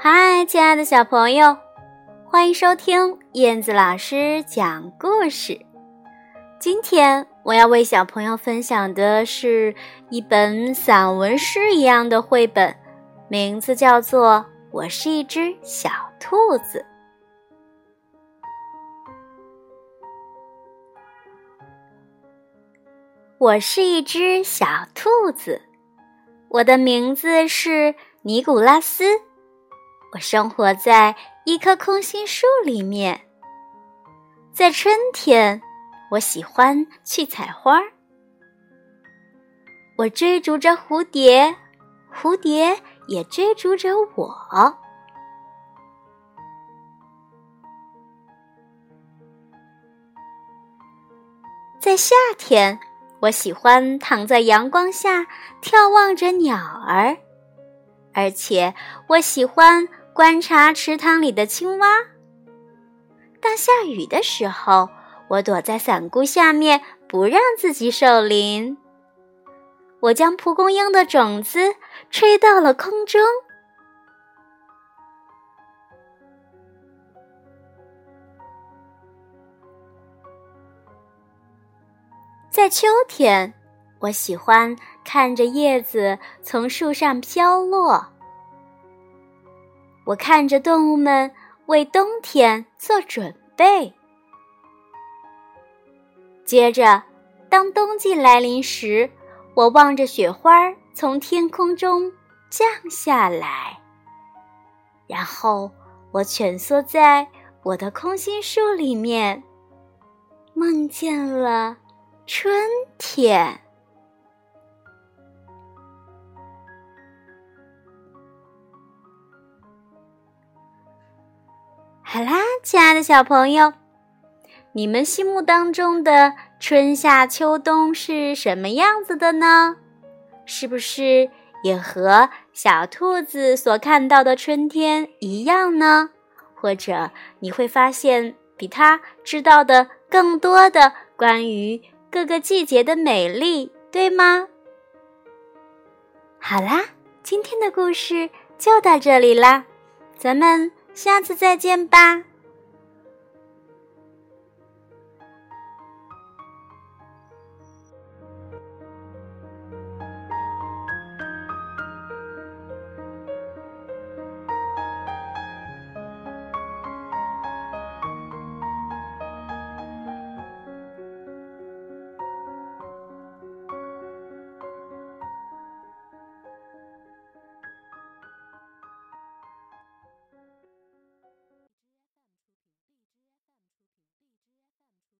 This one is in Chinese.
嗨，亲爱的小朋友，欢迎收听燕子老师讲故事。今天我要为小朋友分享的是一本散文诗一样的绘本，名字叫做《我是一只小兔子》。我是一只小兔子，我的名字是尼古拉斯。我生活在一棵空心树里面。在春天，我喜欢去采花。我追逐着蝴蝶，蝴蝶也追逐着我。在夏天，我喜欢躺在阳光下眺望着鸟儿，而且我喜欢。观察池塘里的青蛙。当下雨的时候，我躲在伞菇下面，不让自己受淋。我将蒲公英的种子吹到了空中。在秋天，我喜欢看着叶子从树上飘落。我看着动物们为冬天做准备。接着，当冬季来临时，我望着雪花从天空中降下来，然后我蜷缩在我的空心树里面，梦见了春天。好啦，亲爱的小朋友，你们心目当中的春夏秋冬是什么样子的呢？是不是也和小兔子所看到的春天一样呢？或者你会发现比他知道的更多的关于各个季节的美丽，对吗？好啦，今天的故事就到这里啦，咱们。下次再见吧。